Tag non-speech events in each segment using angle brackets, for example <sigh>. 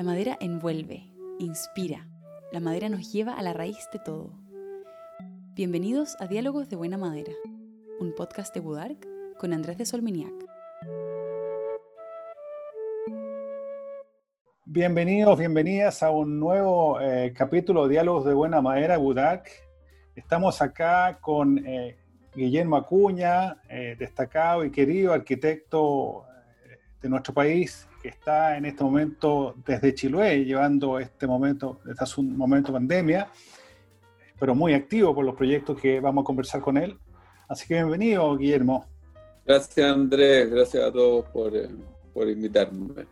La madera envuelve, inspira. La madera nos lleva a la raíz de todo. Bienvenidos a Diálogos de Buena Madera, un podcast de Budark con Andrés de Solminiac. Bienvenidos, bienvenidas a un nuevo eh, capítulo de Diálogos de Buena Madera, Budark. Estamos acá con eh, Guillermo Acuña, eh, destacado y querido arquitecto de nuestro país, que está en este momento desde Chiloé, llevando este momento, este es un momento pandemia, pero muy activo por los proyectos que vamos a conversar con él. Así que bienvenido, Guillermo. Gracias, Andrés. Gracias a todos por, eh, por invitarme.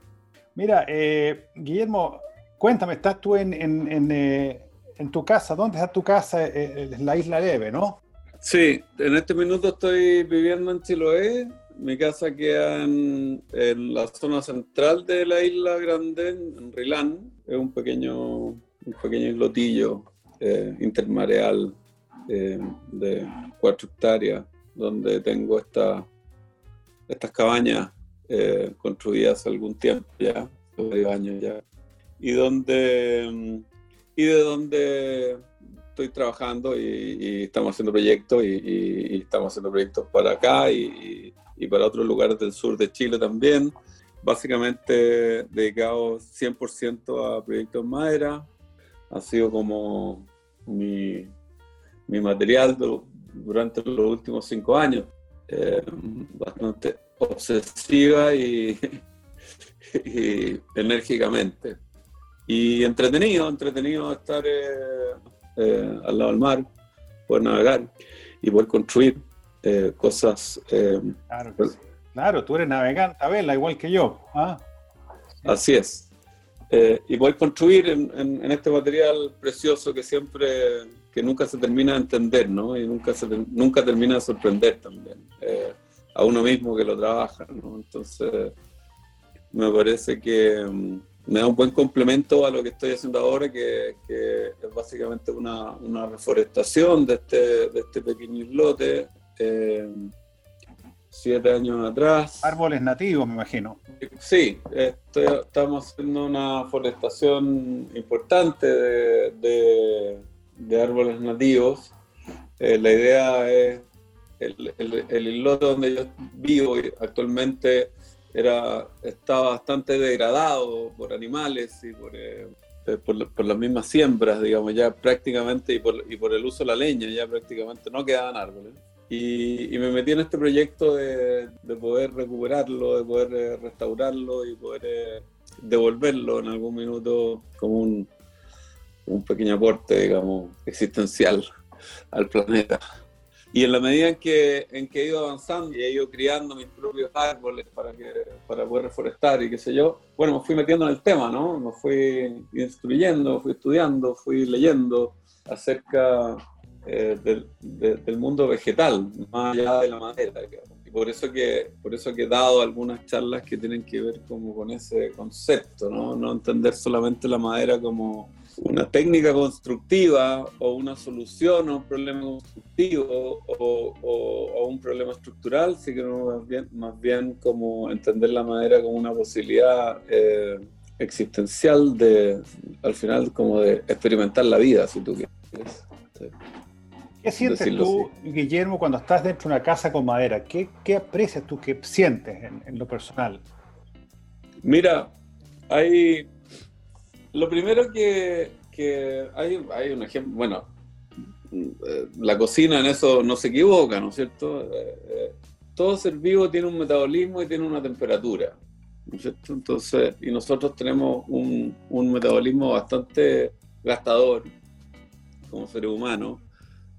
Mira, eh, Guillermo, cuéntame, estás tú en, en, en, eh, en, tu casa. ¿Dónde está tu casa? En la isla Leve, ¿no? Sí, en este minuto estoy viviendo en Chiloé, mi casa queda en, la zona central de la isla Grande, en Rilán. Es un pequeño, un pequeño islotillo eh, intermareal eh, de cuatro hectáreas, donde tengo esta, estas cabañas eh, construidas hace algún tiempo ya, varios años ya, y donde y de donde estoy trabajando y, estamos haciendo proyectos y, estamos haciendo proyectos para acá y, y para otros lugares del sur de Chile también. Básicamente dedicado 100% a proyectos madera. Ha sido como mi, mi material durante los últimos cinco años. Eh, bastante obsesiva y, <laughs> y, enérgicamente. Y entretenido, entretenido estar eh, eh, al lado del mar, poder navegar y poder construir. Eh, cosas. Eh, claro, claro, tú eres navegante a verla igual que yo. ¿ah? Así es. Eh, y voy a construir en, este material precioso que siempre, que nunca se termina de entender, ¿no? Y nunca, se, nunca termina de sorprender también a uno mismo que lo trabaja, ¿no? Entonces, me parece que mm, me da un buen complemento a lo que estoy haciendo ahora, que, es básicamente una, una, reforestación de este, de este pequeño islote eh, siete años atrás. Árboles nativos, me imagino. Sí, estamos haciendo una forestación importante de, árboles nativos. Eh, la idea es, el, el, islote donde yo vivo actualmente era, está bastante degradado por animales y por, eh, por, las mismas siembras, digamos, ya prácticamente, y por, y por el uso de la leña, ya prácticamente no quedaban árboles. Y, me metí en este proyecto de, poder recuperarlo, de poder eh, restaurarlo y poder eh, devolverlo en algún minuto como un, un pequeño aporte, digamos, existencial al planeta. Y en la medida en que, en que he ido avanzando y he ido criando mis propios árboles para, que, para poder reforestar y qué sé yo, bueno, me fui metiendo en el tema, ¿no? Me fui instruyendo, fui estudiando, fui leyendo acerca eh, del, mundo vegetal, más allá de la madera. Y por eso, que, por eso que he dado algunas charlas que tienen que ver como con ese concepto, ¿no? no entender solamente la madera como una técnica constructiva o una solución a un problema constructivo o, a un problema estructural, sino más bien, más bien como entender la madera como una posibilidad eh, existencial de, al final, como de experimentar la vida, si tú quieres. ¿Qué sientes tú, Guillermo, cuando estás dentro de una casa con madera? ¿Qué, qué aprecias tú, qué sientes en, lo personal? Mira, hay. Lo primero que, que hay, hay un ejemplo. Bueno, eh, la cocina en eso no se equivoca, ¿no es cierto? Eh, eh, todo ser vivo tiene un metabolismo y tiene una temperatura, ¿no es cierto? Entonces, y nosotros tenemos un, un metabolismo bastante gastador como seres humanos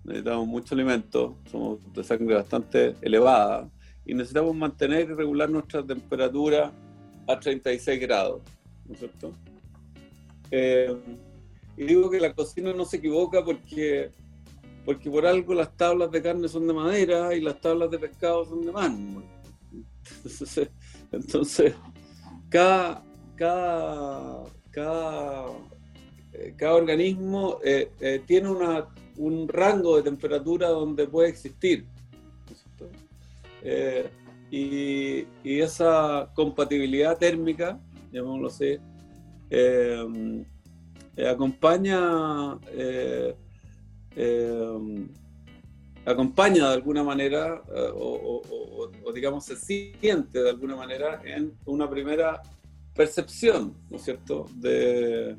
necesitamos mucho alimento, somos de sangre bastante elevada y necesitamos mantener y regular nuestra temperatura a 36 grados, ¿no es cierto? Eh, y digo que la cocina no se equivoca porque, porque por algo las tablas de carne son de madera y las tablas de pescado son de mármol. Entonces, <laughs> entonces cada, cada, cada, eh, cada organismo eh, tiene una un rango de temperatura donde puede existir. Eh, y, esa compatibilidad térmica, llamémoslo así, eh, acompaña, acompaña de alguna manera, o, digamos se siente de alguna manera en una primera percepción, ¿no es cierto?, de,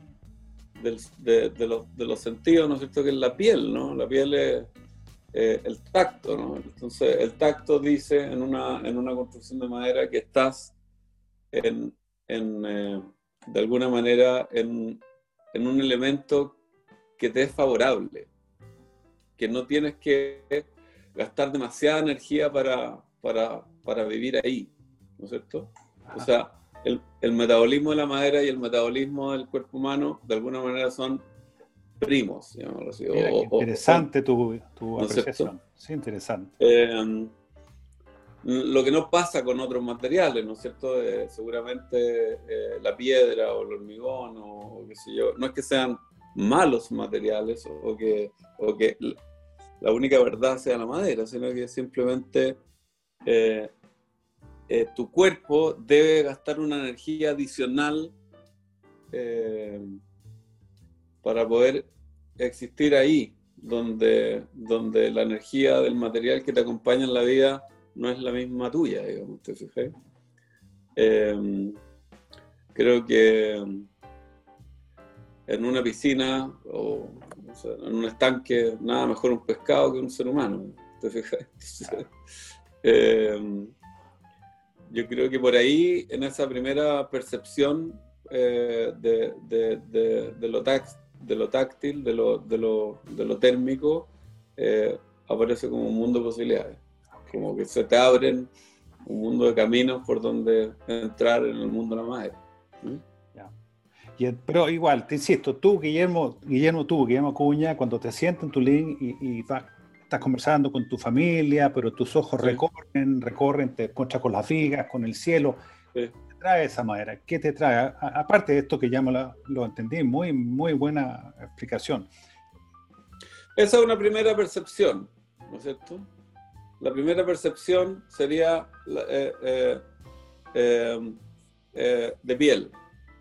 de, los, sentidos, ¿no es cierto?, que es la piel, ¿no? La piel es el tacto, ¿no? Entonces, el tacto dice en una, en una construcción de madera que estás en, en eh, de alguna manera en, en, un elemento que te es favorable, que no tienes que gastar demasiada energía para, para, para vivir ahí, ¿no es cierto? O sea, el, el, metabolismo de la madera y el metabolismo del cuerpo humano de alguna manera son primos, así. interesante tu, tu apreciación. Sí, interesante. Eh, lo que no pasa con otros materiales, ¿no es cierto? Eh, seguramente eh, la piedra o el hormigón o, qué sé yo, no es que sean malos materiales o, que, o que la única verdad sea la madera, sino que simplemente tu cuerpo debe gastar una energía adicional para poder existir ahí, donde, donde la energía del material que te acompaña en la vida no es la misma tuya, digamos, ¿te fijas? Em, creo que en una piscina o, en un estanque, nada mejor un pescado que un ser humano, ¿te fijas? <laughs> Em, yo creo que por ahí, en esa primera percepción eh, de, de, de, lo tax, de lo táctil, de lo, de lo, de lo térmico, eh, aparece como un mundo de posibilidades. Como que se te abren un mundo de caminos por donde entrar en el mundo de la madre. pero igual, te insisto, tú, Guillermo, Guillermo, tú, Guillermo Cuña, cuando te sientas en tu link y, estás conversando con tu familia, pero tus ojos recorren, recorren, te encuentras con las vigas, con el cielo. Sí trae esa madera? ¿Qué te trae? aparte de esto que ya lo, entendí, muy, muy buena explicación. Esa es una primera percepción, ¿no es cierto? La primera percepción sería eh, eh, eh, de piel,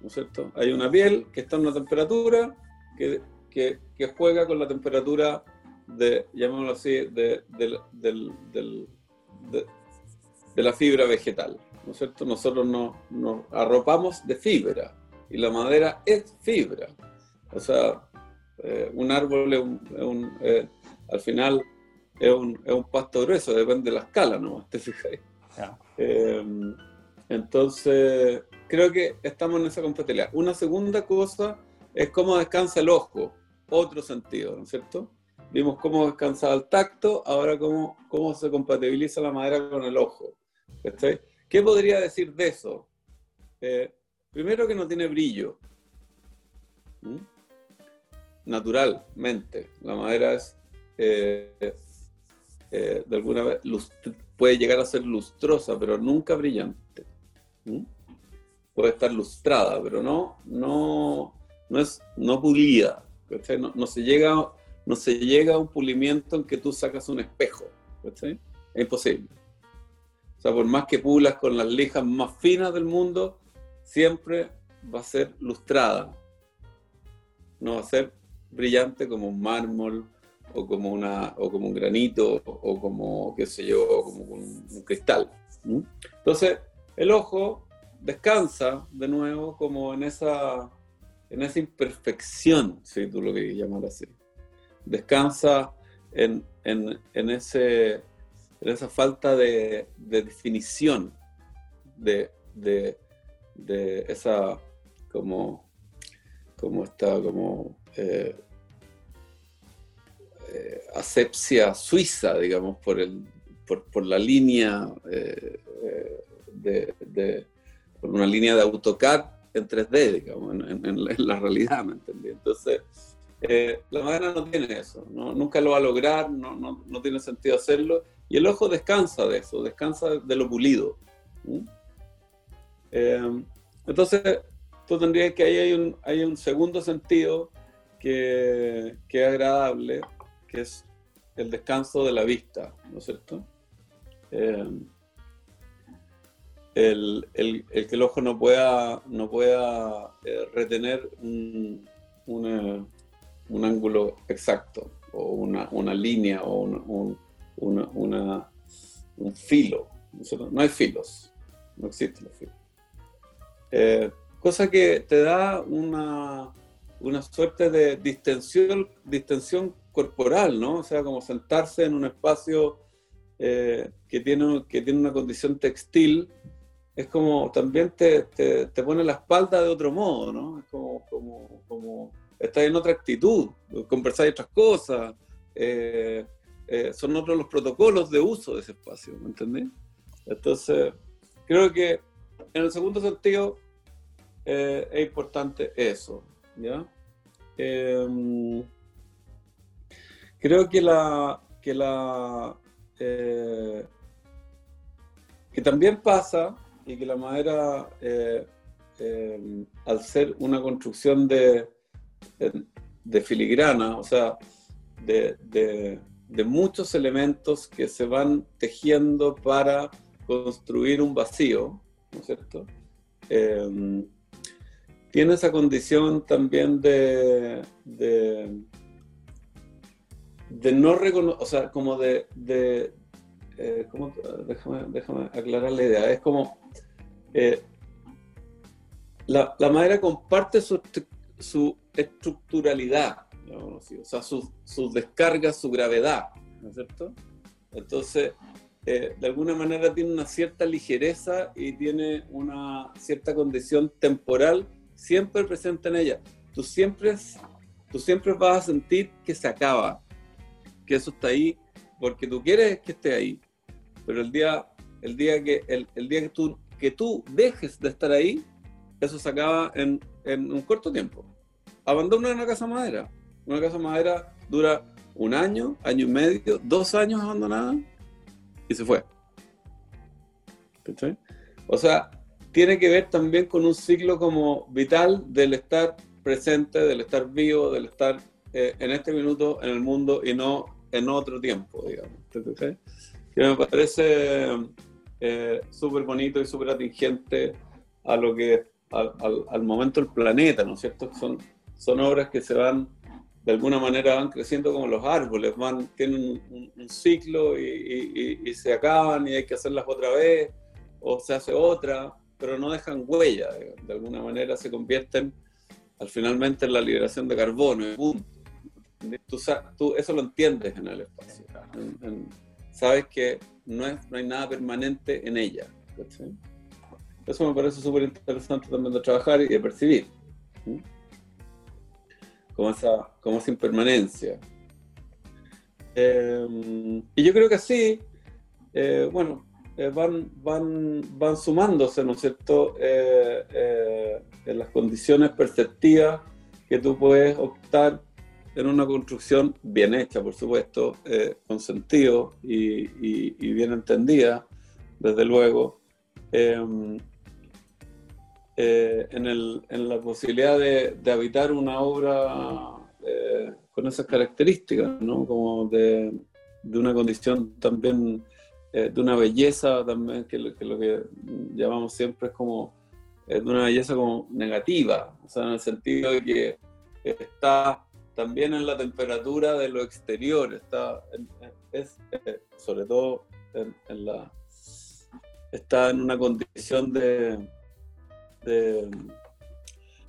¿no es cierto? Hay una piel que está en una temperatura que, juega con la temperatura de, llamémoslo así, de la fibra vegetal. ¿no es cierto? Nosotros nos, arropamos de fibra y la madera es fibra. O sea, eh, un árbol es un, eh, al final es un, es un, pasto grueso, depende de la escala, ¿no? ¿Te fijáis? Eh, entonces, creo que estamos en esa compatibilidad. Una segunda cosa es cómo descansa el ojo, otro sentido, ¿no es cierto? Vimos cómo descansa el tacto, ahora cómo, cómo se compatibiliza la madera con el ojo. ¿Estáis? ¿Qué podría decir de eso? Eh, primero que no tiene brillo. Naturalmente, la madera es eh, eh, de alguna vez puede llegar a ser lustrosa, pero nunca brillante. Puede estar lustrada, pero no, no, no es no pulida. No, se llega, no se llega a un pulimiento en que tú sacas un espejo. Es imposible. O sea, por más que pulas con las lijas más finas del mundo, siempre va a ser lustrada. No va a ser brillante como un mármol o como, una, o como un granito o como, qué sé yo, como un, cristal. Entonces, el ojo descansa de nuevo como en esa, en esa imperfección, si tú lo quieres llamar así. Descansa en, en ese en esa falta de, definición de, esa como, como esta como eh, eh, asepsia suiza, digamos, por, el, por, la línea eh, de, por una línea de AutoCAD en 3D, digamos, en, la realidad, ¿me entendí? Entonces, la madera no tiene eso, nunca lo va a lograr, no, no tiene sentido hacerlo, y el ojo descansa de eso, descansa de lo pulido. Eh, entonces, tú tendrías que ahí hay un, hay un segundo sentido que, es agradable, que es el descanso de la vista, ¿no es cierto? Eh, el, el, que el ojo no pueda, no pueda eh, retener un, un, ángulo exacto o una, una línea o un, una, un filo. No hay filos, no existen los filos. Eh, cosa que te da una, una suerte de distensión, distensión corporal, ¿no? O sea, como sentarse en un espacio eh, que, tiene, que tiene una condición textil, es como también te, te, pone la espalda de otro modo, ¿no? Es como, como estás en otra actitud, conversáis otras cosas, eh, eh, son otros los protocolos de uso de ese espacio, ¿me entendés? Entonces, creo que en el segundo sentido es importante eso, ¿ya? Em, creo que la, que la eh, que también pasa y que la madera, eh, em, al ser una construcción de, de, filigrana, o sea, de, de, muchos elementos que se van tejiendo para construir un vacío, ¿no es cierto? Em, tiene esa condición también de, de, no reconocer, o sea, como de, de eh, déjame, aclarar la idea, es como eh, la, madera comparte su, su estructuralidad, o sea, sus su descargas, su gravedad, ¿no es cierto? Entonces, eh, de alguna manera tiene una cierta ligereza y tiene una cierta condición temporal siempre presente en ella. Tú siempre, tú siempre vas a sentir que se acaba, que eso está ahí, porque tú quieres que esté ahí. Pero el día, el día, que, el, día que, tú, que tú dejes de estar ahí, eso se acaba en, en un corto tiempo. Abandona una casa madera. Una casa madera dura un año, año y medio, dos años abandonada y se fue. O sea, tiene que ver también con un ciclo como vital del estar presente, del estar vivo, del estar eh, en este minuto en el mundo y no en otro tiempo, digamos. Que me parece eh, súper bonito y súper atingente a lo que al, momento del planeta, ¿no es cierto? Son, son obras que se van, de alguna manera van creciendo como los árboles, van, tienen un, ciclo y, y se acaban y hay que hacerlas otra vez o se hace otra pero no dejan huella, de alguna manera se convierten al finalmente en la liberación de carbono, punto. Tú, eso lo entiendes en el espacio, sabes que no, es, no hay nada permanente en ella. Eso me parece súper interesante también de trabajar y de percibir. Como esa, como esa impermanencia. Eh, y yo creo que así, eh, bueno, eh, van, van, van sumándose, ¿no es cierto?, eh, eh, en las condiciones perceptivas que tú puedes optar en una construcción bien hecha, por supuesto, con sentido y, bien entendida, desde luego, em, en, el, en, la posibilidad de, de habitar una obra con esas características, ¿no? Como de, de una condición también eh, de una belleza también, que lo, que llamamos siempre es como de una belleza como negativa, o sea, en el sentido de que está también en la temperatura de lo exterior, está es, eh, sobre todo en, la está en una condición de, de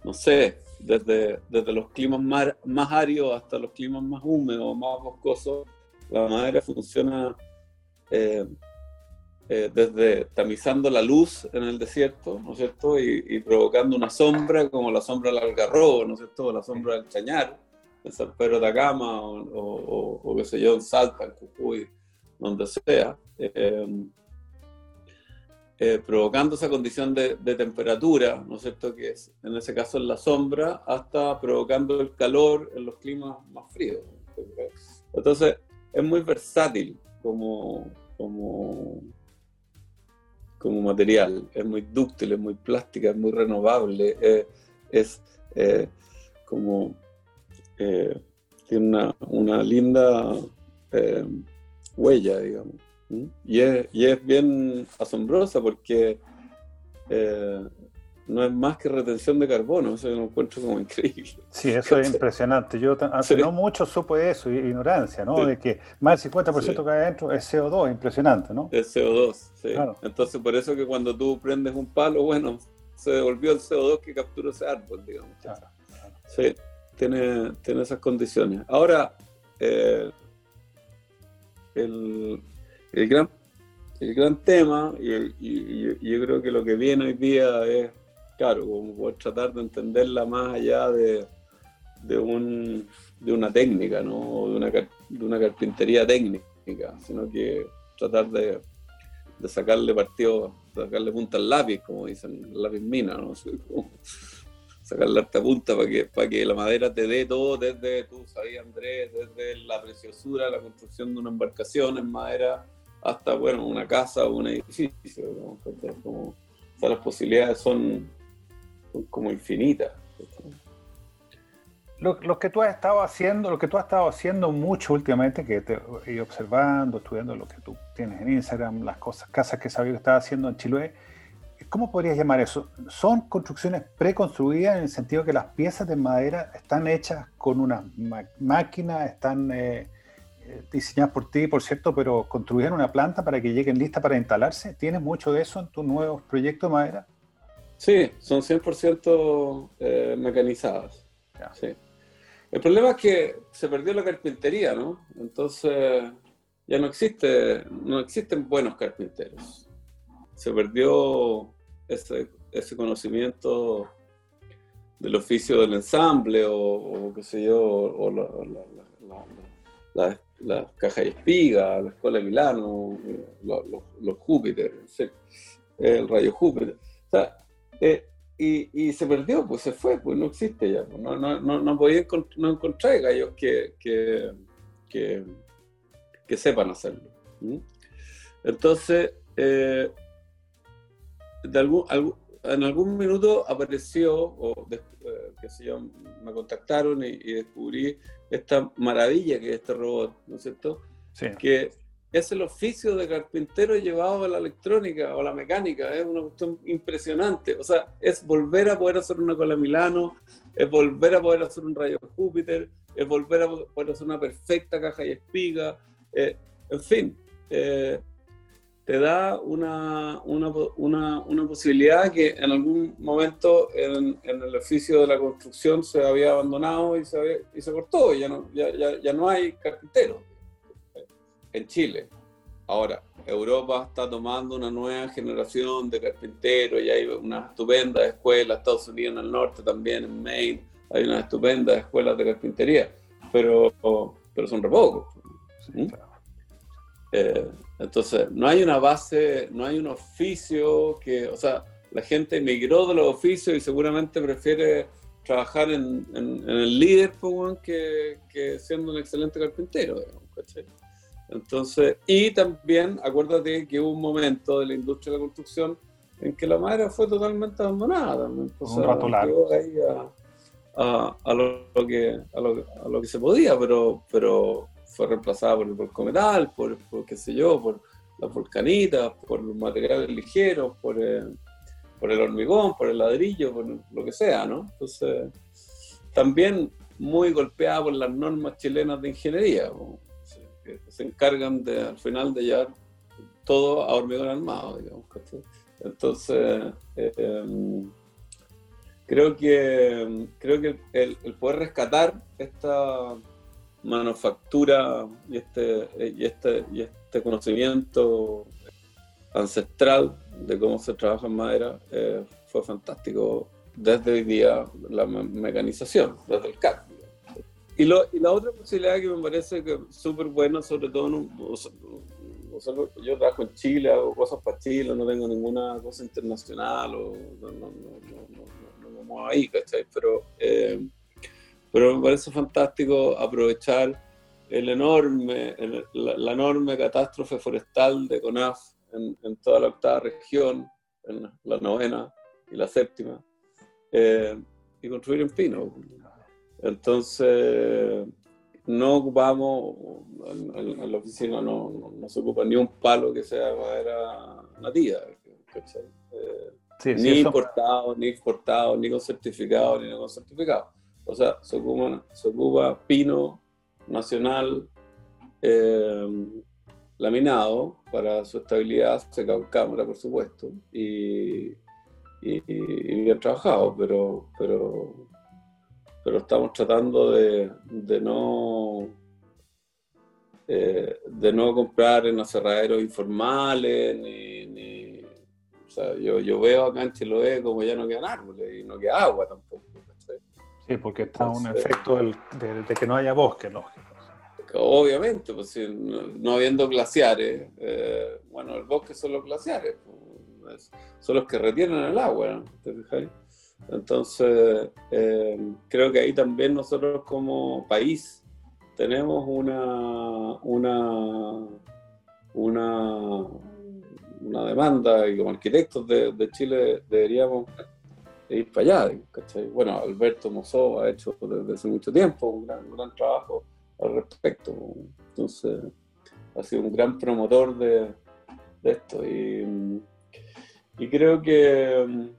no sé, desde, desde los climas más, más áridos hasta los climas más húmedos, más boscosos, la madera funciona eh, eh, desde tamizando la luz en el desierto, ¿no es cierto? Y, provocando una sombra como la sombra del algarrobo, ¿no es cierto? la sombra del chañar, en San Pedro de Atacama o, o, qué sé yo, en Salta, en Cucuy, donde sea. Eh, provocando esa condición de, temperatura, ¿no es cierto? Que es, en ese caso en la sombra, hasta provocando el calor en los climas más fríos. Entonces, es muy versátil como, como, como material. Es muy dúctil, es muy plástica, es muy renovable, eh, es eh, como eh, tiene una, una linda huella, digamos. Y es, y es, bien asombrosa porque eh, no es más que retención de carbono, eso lo encuentro como increíble. Sí, eso es <laughs> impresionante. Yo hace no mucho supe eso, ignorancia, ¿no? De que más del 50% que hay adentro es CO2, impresionante, ¿no? Es CO2, sí. Entonces, por eso que cuando tú prendes un palo, bueno, se devolvió el CO2 que capturó ese árbol, digamos. Claro, Sí, tiene, tiene esas condiciones. Ahora, eh, el, el, gran, el gran tema, y, yo creo que lo que viene hoy día es, claro, como poder tratar de entenderla más allá de, de, un, de una técnica, ¿no? de, una, de una carpintería técnica, sino que tratar de, de sacarle partido, sacarle punta al lápiz, como dicen, el lápiz mina, ¿no? <laughs> sacarle harta punta para que, para que la madera te dé todo, desde, tú sabías Andrés, desde la preciosura, la construcción de una embarcación en madera, hasta, bueno, una casa o un edificio. Como, las posibilidades son, como infinitas. Lo, lo, que tú has estado haciendo, lo que tú has estado haciendo mucho últimamente, que te he ido observando, estudiando lo que tú tienes en Instagram, las cosas, casas que sabía que estabas haciendo en Chiloé, ¿cómo podrías llamar eso? Son construcciones preconstruidas en el sentido que las piezas de madera están hechas con una máquina, están eh, diseñadas por ti, por cierto, pero construidas en una planta para que lleguen listas para instalarse. ¿Tienes mucho de eso en tus nuevos proyectos de madera? Sí, son 100% eh, mecanizadas. Sí. El problema es que se perdió la carpintería, ¿no? Entonces ya no existe, no existen buenos carpinteros. Se perdió ese, conocimiento del oficio del ensamble o, qué sé yo, o la, la, caja de espiga, la escuela de Milano, los, Júpiter, el rayo Júpiter. Eh, y, se perdió, pues se fue, pues no existe ya. Pues, no, no, no, no podía no encontrar gallos que, que, que, sepan hacerlo. Entonces, eh, de algún, en algún minuto apareció, o eh, qué sé yo, me contactaron y, descubrí esta maravilla que es este robot, ¿no es cierto? Sí. Que es el oficio de carpintero llevado a la electrónica o a la mecánica, es una cuestión impresionante. O sea, es volver a poder hacer una cola Milano, es volver a poder hacer un rayo Júpiter, es volver a poder hacer una perfecta caja y espiga, eh, en fin. Eh, te da una, una, una, posibilidad que en algún momento en, en, el oficio de la construcción se había abandonado y se, y se cortó, ya no, ya, ya, ya no hay carpinteros en Chile. Ahora, Europa está tomando una nueva generación de carpinteros y hay una estupenda escuela, Estados Unidos en el norte también, en Maine, hay una estupenda escuela de carpintería, pero, pero son re pocos. Eh, entonces, no hay una base, no hay un oficio que, o sea, la gente emigró de los oficios y seguramente prefiere trabajar en, el líder pues, que, que, siendo un excelente carpintero. Entonces, y también acuérdate que hubo un momento de la industria de la construcción en que la madera fue totalmente abandonada. un rato largo. A, a, lo, que, a, lo, a lo que se podía, pero, pero fue reemplazada por el volcometal, por, por qué sé yo, por las volcanitas, por los materiales ligeros, por, el, por el hormigón, por el ladrillo, por lo que sea, ¿no? Entonces, también muy golpeada por las normas chilenas de ingeniería, que se encargan de, al final de llevar todo a hormigón armado, digamos. Entonces, eh, em, creo que, creo que el, el poder rescatar esta manufactura y este, y este, y este conocimiento ancestral de cómo se trabaja en madera eh, fue fantástico desde hoy día la mecanización, desde el CAD. Y, lo, y, la otra posibilidad que me parece que súper buena, sobre todo, en yo trabajo en Chile, hago cosas para Chile, no tengo ninguna cosa internacional, o no, no, no, no, no, ahí, ¿cachai? Pero eh, pero me parece fantástico aprovechar el enorme, la, enorme catástrofe forestal de CONAF en, toda la octava región, en la novena y la séptima, eh, y construir en pino. Entonces, no ocupamos, en, la oficina no, no, se ocupa ni un palo que sea madera nativa. Eh, ni importado, ni exportado, ni con certificado, ni no con certificado. O sea, se ocupa, pino nacional eh, laminado para su estabilidad, se cámara, por supuesto, y, bien trabajado, pero, pero, pero estamos tratando de, no eh, de no comprar en aserraderos informales, ni, o sea, yo, yo, veo acá en Chiloé como ya no quedan árboles y no queda agua tampoco. Sí, porque está un efecto de, que no haya bosque, lógico. Obviamente, pues no, habiendo glaciares, eh, bueno, el bosque son los glaciares, pues, son los que retienen el agua, Entonces, eh, creo que ahí también nosotros como país tenemos una, una, una, una demanda y como arquitectos de, de Chile deberíamos ir para allá. Bueno, Alberto Mozó ha hecho desde hace mucho tiempo un gran, gran trabajo al respecto. Entonces, ha sido un gran promotor de, de esto. Y, y, creo que,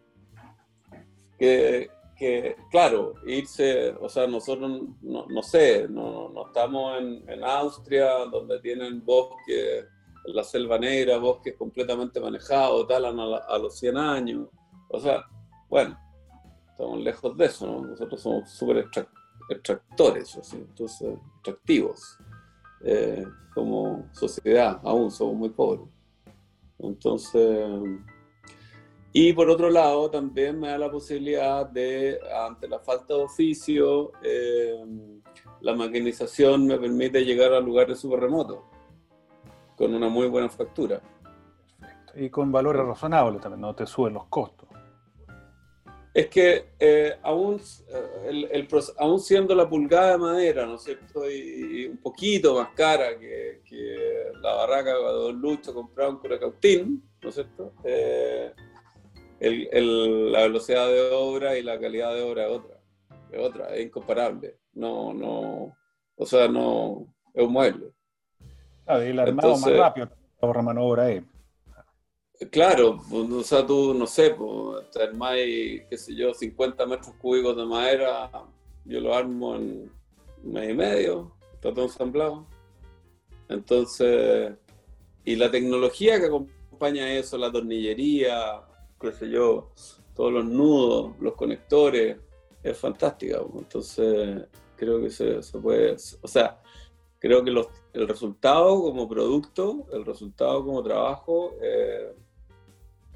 que, que, claro, irse, o sea, nosotros, no, no sé, no, no estamos en, en, Austria, donde tienen bosques, la selva negra, bosques completamente manejados, talan a, a los 100 años. O sea, bueno, estamos lejos de eso, ¿no? Nosotros somos súper extractores, entonces, extractivos. Eh, como sociedad, aún somos muy pobres. Entonces, y por otro lado, también me da la posibilidad de, ante la falta de oficio, eh, la maquinización me permite llegar a lugares súper remotos, con una muy buena factura. Y con valores razonables también, no te suben los costos. Es que eh, aún, eh, el, aún siendo la pulgada de madera, ¿no es cierto? Y, un poquito más cara que, la barraca de Don Lucho comprado en Curacautín, ¿no es cierto? Eh, la velocidad de obra y la calidad de obra es otra. Es otra, es incomparable. No, no, o sea, no, es un mueble. Claro, y el armado más rápido, ahorra mano obra ahí. Claro, pues, o sea, tú, no sé, pues, más, qué sé yo, 50 metros cúbicos de madera, yo lo armo en mes y medio, está todo ensamblado. Entonces, y la tecnología que acompaña eso, la tornillería, qué sé yo, todos los nudos, los conectores, es fantástica. Pues. Entonces, creo que se, se puede, o sea, creo que el resultado como producto, el resultado como trabajo, eh,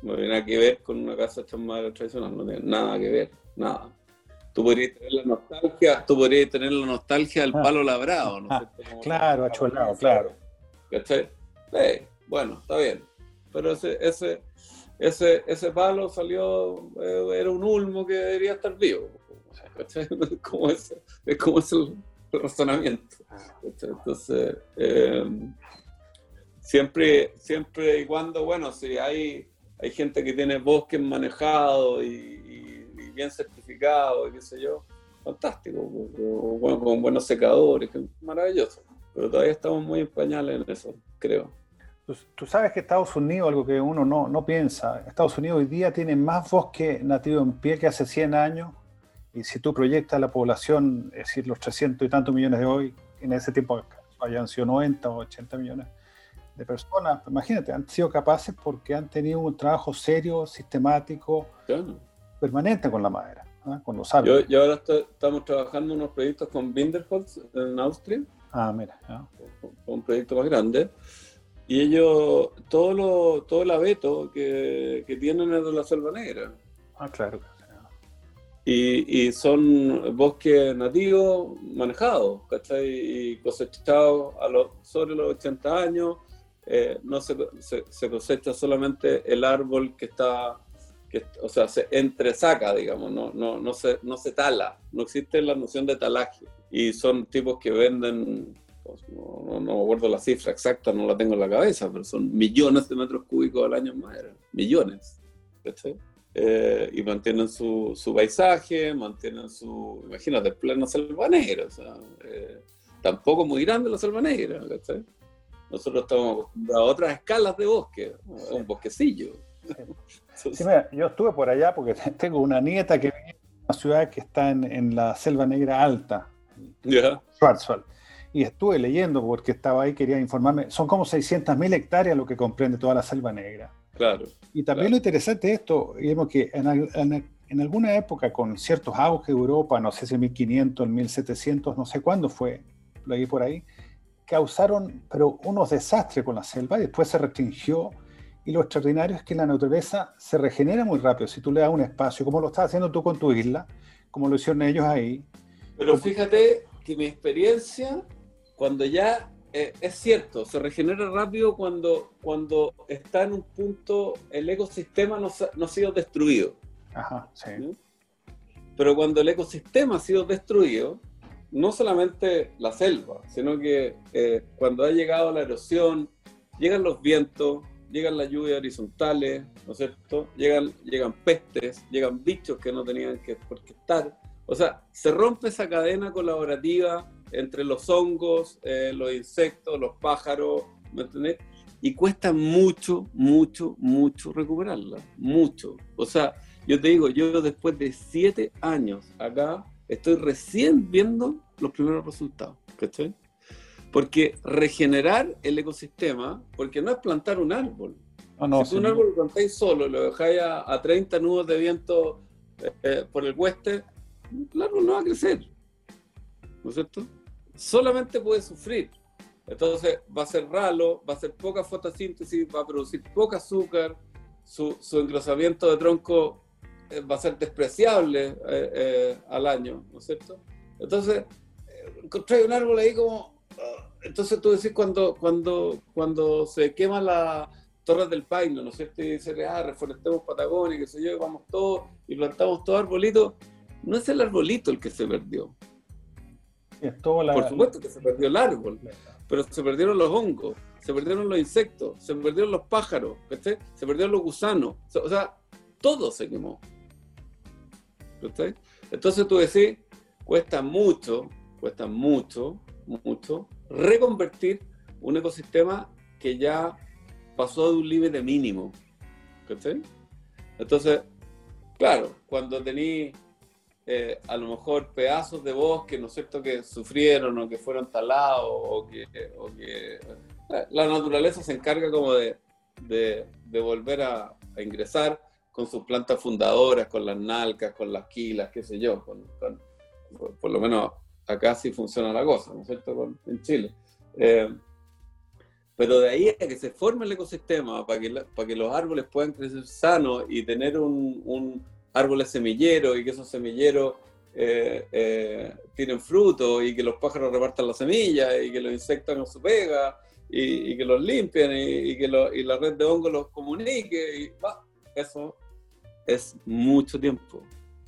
no tiene nada que ver con una casa de madera tradicional, no tiene nada que ver, nada. Tú podrías tener la nostalgia, tú podrías tener la nostalgia del ah. palo labrado, ¿no? Ah, claro, acholado, claro. ¿Cachai? Eh, bueno, está bien. Pero ese, ese, ese, ese palo salió, eh, era un ulmo que debería estar vivo. ¿Cachai? <laughs> Como ese, es como ese el, razonamiento. Entonces, eh, siempre, siempre y cuando, bueno, si hay hay gente que tiene bosques manejados y, bien certificados, y qué sé yo, fantástico, con buenos secadores, maravilloso. Pero todavía estamos muy en pañales en eso, creo. Pues, tú sabes que Estados Unidos, algo que uno no, no piensa, Estados Unidos hoy día tiene más bosque nativo en pie que hace 100 años, y si tú proyectas la población, es decir, los 300 y tantos millones de hoy, en ese tiempo hayan sido 90 o 80 millones, de personas, imagínate, han sido capaces porque han tenido un trabajo serio, sistemático, permanente con la madera, ¿ah? con los árboles. y ahora estamos trabajando unos proyectos con Binderholz en Austria. Ah, mira. Un proyecto más grande. Y ellos, todo, lo, todo el abeto que, que tienen es de la selva negra. Ah, claro. Y, y, son bosques nativos manejados, ¿cachai? Y cosechados a los, sobre los 80 años, eh, no se, se, cosecha solamente el árbol que está, que, o sea, se entresaca, digamos, no, no, no, se, no se tala, no existe la noción de talaje. Y son tipos que venden, pues, no, no, me acuerdo la cifra exacta, no la tengo en la cabeza, pero son millones de metros cúbicos al año en madera, millones. Eh, y mantienen su, su, paisaje, mantienen su, imagínate, pleno selva negra, o sea, eh, tampoco muy grande la selva negra, ¿cachai? Nosotros estamos acostumbrados a otras escalas de bosque, un bosquecillo. Sí, mira, yo estuve por allá porque <laughs> tengo una nieta que vive en una ciudad que está en, la Selva Negra Alta, Schwarzwald. Y estuve leyendo porque estaba ahí, quería informarme. Son como 600.000 hectáreas lo que comprende toda la Selva Negra. Claro. Y también lo interesante de esto, digamos que en, alguna época con ciertos auges de Europa, no sé si en 1500, en 1700, no sé cuándo fue, lo vi por ahí, causaron pero unos desastres con la selva y después se restringió y lo extraordinario es que la naturaleza se regenera muy rápido si tú le das un espacio, como lo estás haciendo tú con tu isla, como lo hicieron ellos ahí. Pero fíjate que mi experiencia, cuando ya eh, es cierto, se regenera rápido cuando, cuando está en un punto, el ecosistema no, no ha sido destruido. Ajá, sí. Pero cuando el ecosistema ha sido destruido, no solamente la selva, sino que eh, cuando ha llegado la erosión, llegan los vientos, llegan las lluvias horizontales, ¿no es cierto? Llegan, llegan pestes, llegan bichos que no tenían que por qué estar. O sea, se rompe esa cadena colaborativa entre los hongos, eh, los insectos, los pájaros, ¿me entendés? Y cuesta mucho, mucho, mucho recuperarla, mucho. O sea, yo te digo, yo después de siete años acá, estoy recién viendo los primeros resultados, ¿cachai? Porque regenerar el ecosistema, porque no es plantar un árbol. si un árbol lo plantáis solo, lo dejáis a, 30 nudos de viento eh, eh, por el oeste, el árbol no va a crecer. ¿No es cierto? Solamente puede sufrir. Entonces va a ser ralo, va a ser poca fotosíntesis, va a producir poco azúcar, su, su engrosamiento de tronco va a ser despreciable al año, ¿no es cierto? Entonces, encontré un árbol ahí como entonces tú decís cuando, cuando, cuando se quema la Torre del Paino, ¿no es cierto? Y dice, ah, reforestemos Patagonia, que sé yo, vamos todos y plantamos todo arbolito. No es el arbolito el que se perdió. Por supuesto que se perdió el árbol, pero se perdieron los hongos, se perdieron los insectos, se perdieron los pájaros, se perdieron los gusanos. O sea, todo se quemó. Entonces tú decís, cuesta mucho, cuesta mucho, mucho reconvertir un ecosistema que ya pasó de un límite mínimo. Entonces, claro, cuando tení eh, a lo mejor pedazos de bosque, ¿no es cierto?, que sufrieron o que fueron talados o que, la, naturaleza se encarga como de, volver a, ingresar con sus plantas fundadoras, con las nalcas, con las quilas, qué sé yo, por lo menos acá sí funciona la cosa, ¿no es cierto?, en Chile. Eh, pero de ahí a que se forme el ecosistema para que, para que los árboles puedan crecer sanos y tener un, un árbol semillero y que esos semilleros eh, eh, tienen fruto y que los pájaros repartan las semillas y que los insectos no se pega y, que los limpien y, que y la red de hongos los comunique. Y, eso es mucho tiempo.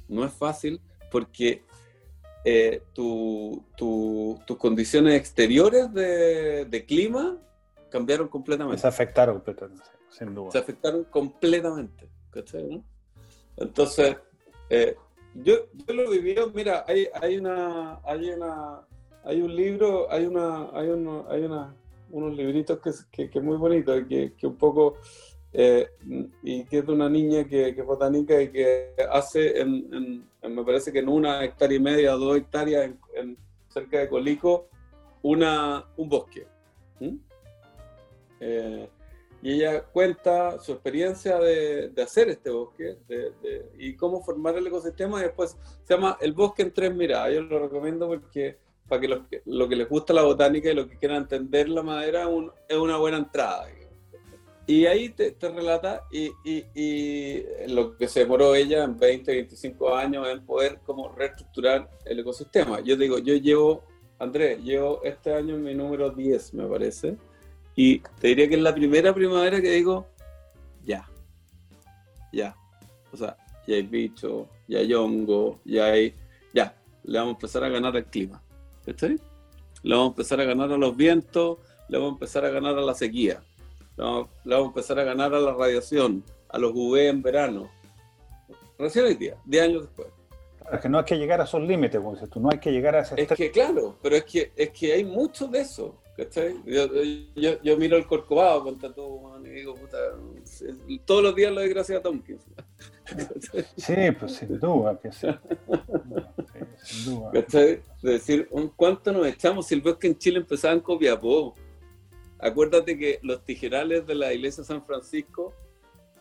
No es fácil porque eh, tus condiciones exteriores de, clima cambiaron completamente. Se afectaron completamente, sin duda. Se afectaron completamente. Entonces, eh, yo, yo, lo viví, mira, hay, hay, una, hay, una, hay un libro, hay, una, hay, hay una, unos libritos que, que, es muy bonito, que, que un poco eh, y que es de una niña que, que es botánica y que hace, me parece que en una hectárea y media, dos hectáreas cerca de Colico, una, un bosque. Eh, y ella cuenta su experiencia de, de hacer este bosque de, y cómo formar el ecosistema. Y después se llama El bosque en tres miradas. Yo lo recomiendo porque para que lo, lo que les gusta la botánica y lo que quieran entender la madera es una buena entrada. Y ahí te, relata y, y, lo que se demoró ella en 20, 25 años en poder como reestructurar el ecosistema. Yo digo, yo llevo, Andrés, llevo este año mi número 10, me parece, y te diría que es la primera primavera que digo, ya, ya. O sea, ya hay bicho, ya hay hongo, ya hay, ya, le vamos a empezar a ganar al clima. ¿Está Le vamos a empezar a ganar a los vientos, le vamos a empezar a ganar a la sequía le vamos, a empezar a ganar a la radiación, a los UV en verano. Recién hoy día, 10 años después. es que no hay que llegar a esos límites, como dices tú, no hay que llegar a ese... Es que claro, pero es que, es que hay mucho de eso, ¿cachai? Yo, yo, yo miro el corcovado con tatu, y digo, puta, Todos los días lo doy gracias a Tompkins. <laughs> Sí, pues sin duda que sí. sin duda. Es decir, ¿cuánto nos echamos si el bosque en Chile empezaba en Copiapó? Acuérdate que los tijerales de la iglesia de San Francisco,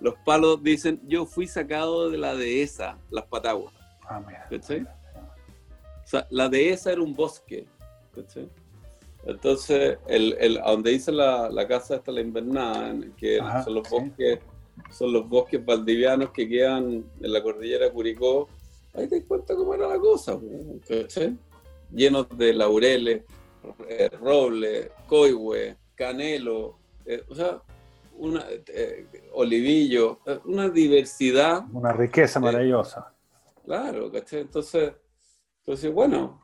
los palos dicen, yo fui sacado de la dehesa, las pataguas. Ah, mira. O sea, la dehesa era un bosque. Entonces, el, el, a donde dice la, la casa está la invernada, que son los bosques son los bosques valdivianos que quedan en la cordillera Curicó. Ahí te das cuenta cómo era la cosa, llenos de laureles, eh, roble, coihue, canelo, eh, o sea, una, eh, olivillo, una diversidad. Una riqueza maravillosa. Claro, ¿cachai? Entonces, entonces bueno,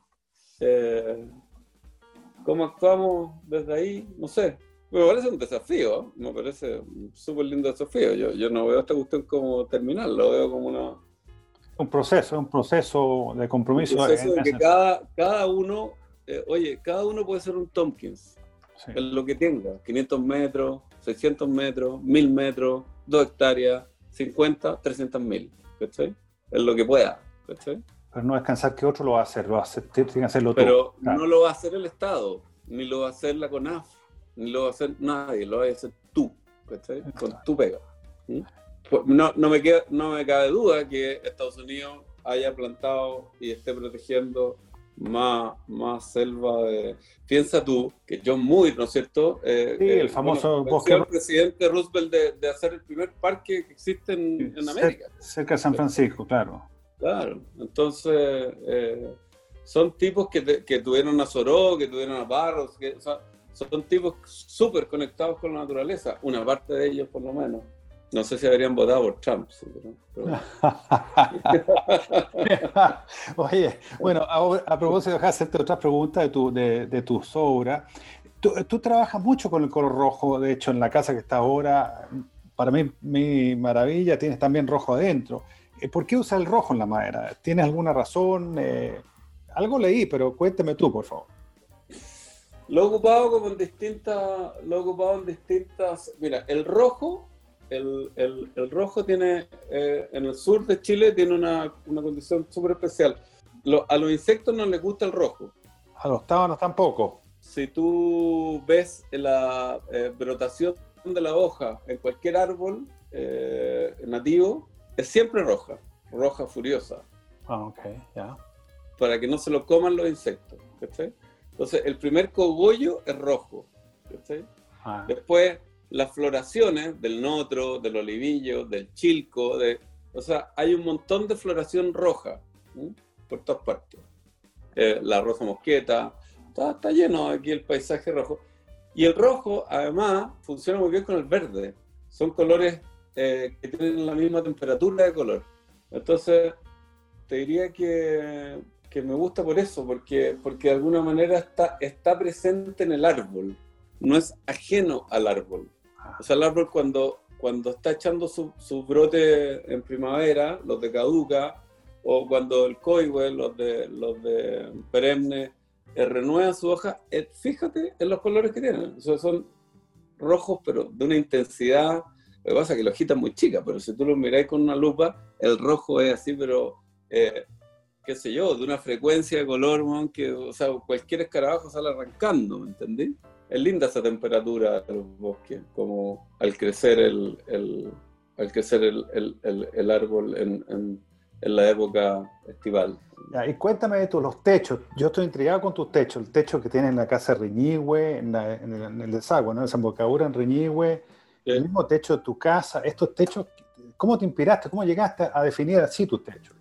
¿cómo actuamos desde ahí? No sé. Me parece un desafío, me parece un súper lindo desafío. Yo, yo no veo esta cuestión como terminal, lo veo como una... Un proceso, un proceso de compromiso. Un proceso de que cada, cada uno, eh, oye, cada uno puede ser un Tompkins, en lo que tenga, 500 metros, 600 metros, 1000 metros, 2 hectáreas, 50, 300 mil, ¿cachai? Es lo que pueda, ¿cachai? Pero no descansar que otro lo va a hacer, lo va a hacer, tiene que hacerlo Pero no lo va a hacer el Estado, ni lo va a hacer la CONAF, ni lo va a hacer nadie, lo va a hacer tú, ¿cachai? Con tu pega. Pues, no, no, me queda, no me cabe duda que Estados Unidos haya plantado y esté protegiendo más, más selva de... Piensa tú que John Muir, ¿no es cierto? Eh, sí, el famoso bosque... El presidente Roosevelt de, de, hacer el primer parque que existe en, en América. Cerca de San Francisco, claro. Claro, entonces eh, son tipos que, que, tuvieron a Soró, que tuvieron a Barros, que, o sea, son tipos súper conectados con la naturaleza, una parte de ellos por lo menos. No sé si habrían votado por Trump. <laughs> Oye, bueno, a, propósito, de hacerte otra pregunta de, tu, de, de tus obras. Tú, tú, trabajas mucho con el color rojo, de hecho, en la casa que está ahora, para mí, mi maravilla, tienes también rojo adentro. Eh, ¿Por qué usa el rojo en la madera? ¿Tienes alguna razón? Eh, algo leí, pero cuénteme tú, por favor. Lo he ocupado como en distintas, lo he ocupado en distintas, mira, el rojo, el, el, rojo tiene, eh, en el sur de Chile tiene una, una condición súper especial. a los insectos no les gusta el rojo. A los tábanos tampoco. Si tú ves la eh, brotación de la hoja en cualquier árbol eh, nativo, es siempre roja, roja furiosa. Ah, ok, ya. Para que no se lo coman los insectos. Entonces, el primer cogollo es rojo. Ah. Después, las floraciones del notro, del olivillo, del chilco, de, o sea, hay un montón de floración roja por todas partes. Eh, la rosa mosqueta, está, lleno aquí el paisaje rojo. Y el rojo, además, funciona muy bien con el verde. Son colores eh, que tienen la misma temperatura de color. Entonces, te diría que que me gusta por eso, porque, porque de alguna manera está, está presente en el árbol, no es ajeno al árbol. O sea, el árbol cuando, cuando está echando su, su brote en primavera, los de caduca, o cuando el coihue, los de, los de perenne, eh, renueva su hoja, eh, fíjate en los colores que tienen. O sea, son rojos, pero de una intensidad. Lo que pasa es que la hojita muy chica, pero si tú lo miráis con una lupa, el rojo es así, pero eh, qué sé yo, de una frecuencia de color, que, o sea, cualquier escarabajo sale arrancando, ¿me entendí? Es linda esa temperatura de los bosques, como al crecer el, al crecer el, árbol en, en, la época estival. y cuéntame de tus los techos. Yo estoy intrigado con tus techos. El techo que tiene en la casa de Riñigüe, en, el, desagüe, ¿no? En en Riñigüe. El mismo techo de tu casa. Estos techos, ¿cómo te inspiraste? ¿Cómo llegaste a definir así tus techos?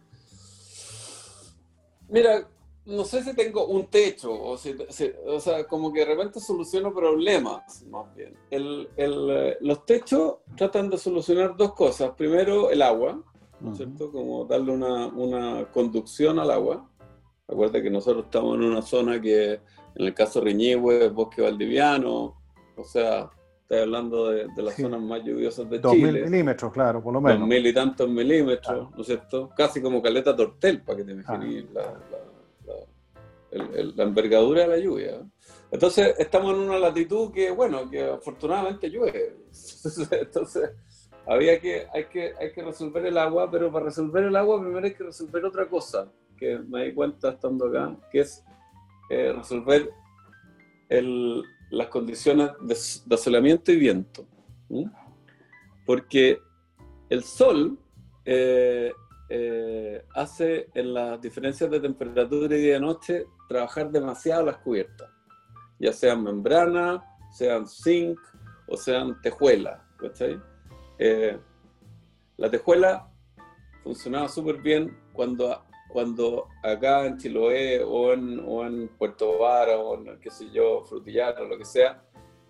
Mira, no sé si tengo un techo, o, o sea, como que de repente soluciono problemas, más bien. El, el, eh, los techos tratan de solucionar dos cosas. Primero, el agua, ¿no es cierto? Como darle una, una, conducción al agua. Recuerda que nosotros estamos en una zona que, en el caso de Riñihue, es bosque valdiviano, o sea, estoy hablando de, de las zonas más lluviosas de Chile. Dos mil milímetros, claro, por lo menos. Dos mil y tantos milímetros, ¿no es cierto? Casi como caleta tortel, para que te imagines la, la, envergadura de la lluvia. Entonces, estamos en una latitud que, bueno, que afortunadamente llueve. <laughs> Entonces, había que hay, que, hay que resolver el agua, pero para resolver el agua primero hay que resolver otra cosa, que me di cuenta estando acá, que es eh, resolver el, las condiciones de, de, asolamiento y viento. Porque el sol eh, eh, hace en las diferencias de temperatura y de noche trabajar demasiado las cubiertas, ya sean membrana, sean zinc o sean tejuela. Eh, la tejuela funcionaba súper bien cuando, cuando acá en Chiloé o en, o en Puerto Vara o en, qué sé yo, Frutillar o lo que sea,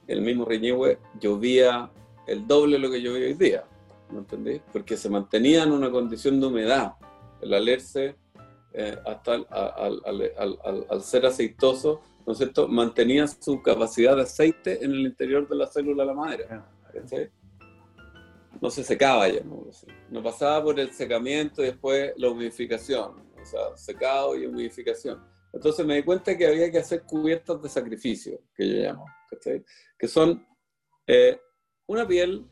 el mismo Riñihue llovía el doble de lo que llovía hoy día. ¿me entendés? Porque se mantenía en una condición de humedad. El alerce, eh, hasta al, ser aceitoso, ¿no es cierto?, mantenía su capacidad de aceite en el interior de la célula de la madera. No se secaba ya, ¿no? no pasaba por el secamiento y después la humidificación, o sea, secado y humidificación. Entonces me di cuenta que había que hacer cubiertas de sacrificio, que yo llamo, que son eh, una piel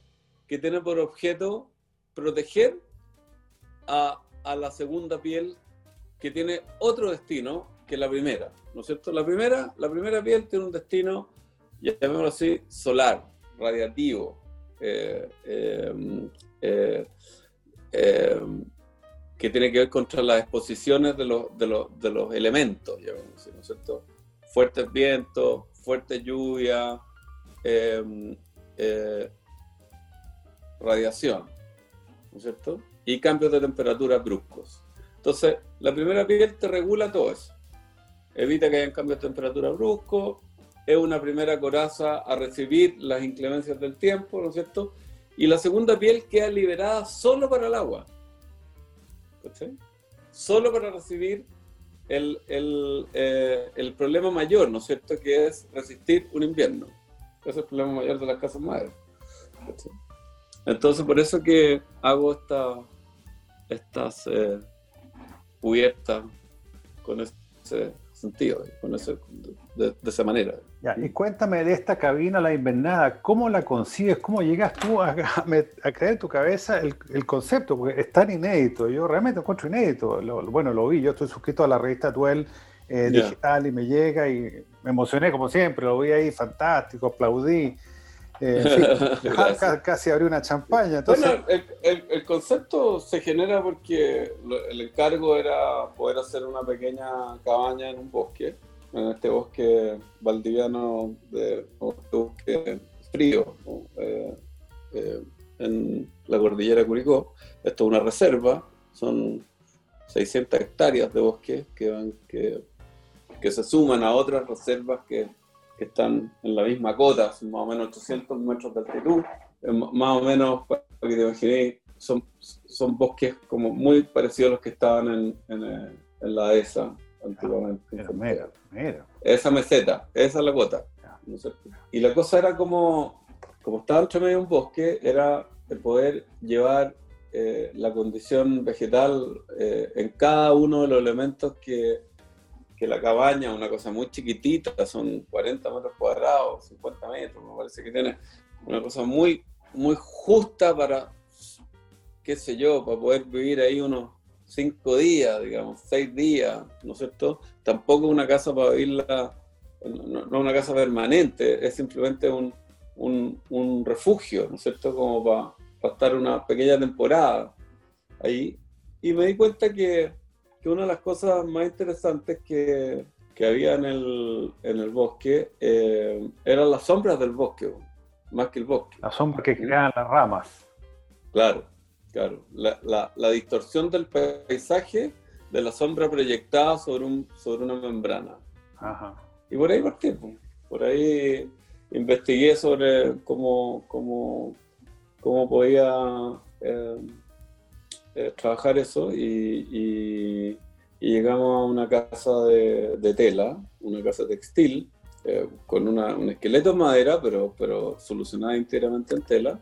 que tiene por objeto proteger a, la segunda piel que tiene otro destino que la primera, ¿no es cierto? La primera, la primera piel tiene un destino, llamémoslo así, solar, radiativo, eh, eh, eh, que tiene que ver contra las exposiciones de los, de los, de los elementos, ¿no es cierto? Fuertes vientos, fuerte lluvia, radiación, ¿no es cierto? Y cambios de temperatura bruscos. Entonces, la primera piel te regula todo eso. Evita que haya cambios de temperatura bruscos, es una primera coraza a recibir las inclemencias del tiempo, ¿no es cierto? Y la segunda piel queda liberada solo para el agua. ¿sí? Solo para recibir el, el, eh, el, problema mayor, ¿no es cierto? Que es resistir un invierno. Ese es el problema mayor de las casas madres. Entonces, por eso que hago esta, estas eh, cubiertas con ese sentido, con ese, de, esa manera. Ya, y cuéntame de esta cabina, la invernada, ¿cómo la consigues? ¿Cómo llegas tú a, a, creer en tu cabeza el, el, concepto? Porque es tan inédito, yo realmente encuentro inédito. bueno, lo vi, yo estoy suscrito a la revista Duel eh, digital y me llega y me emocioné como siempre, lo vi ahí fantástico, aplaudí. Eh, <laughs> casi abrió una champaña. Bueno, el, concepto se genera porque el encargo era poder hacer una pequeña cabaña en un bosque, en este bosque valdiviano de bosque frío, eh, eh, en la cordillera Curicó. Esto es una reserva, son 600 hectáreas de bosque que, van, que, que se suman a otras reservas que que están en la misma cota, más o menos 800 metros de altitud, eh, más o menos, para que te imaginéis, son, son bosques como muy parecidos a los que estaban en, en, eh, en la ESA antiguamente. Ah, esa meseta, esa es la cota. Y la cosa era como, como estaba entre medio de un bosque, era el poder llevar eh, la condición vegetal en cada uno de los elementos que que la cabaña, una cosa muy chiquitita, son 40 metros cuadrados, 50 metros, me parece que tiene una cosa muy, muy justa para, qué sé yo, para poder vivir ahí unos 5 días, digamos, 6 días, ¿no es cierto? Tampoco una casa para vivirla, no, no una casa permanente, es simplemente un, un, un refugio, ¿no es cierto? Como para, para estar una pequeña temporada ahí. Y me di cuenta que que una de las cosas más interesantes que, que había en el, en el bosque eh, eran las sombras del bosque, más que el bosque. Las sombras que creaban las ramas. Claro, claro. La, la, la, distorsión del paisaje de la sombra proyectada sobre, un, sobre una membrana. Ajá. Y por ahí partí. Por ahí investigué sobre cómo, cómo, cómo podía eh, eh, trabajar eso y, llegamos a una casa de, tela, una casa textil, eh, con un esqueleto de madera, pero, pero solucionada íntegramente en tela,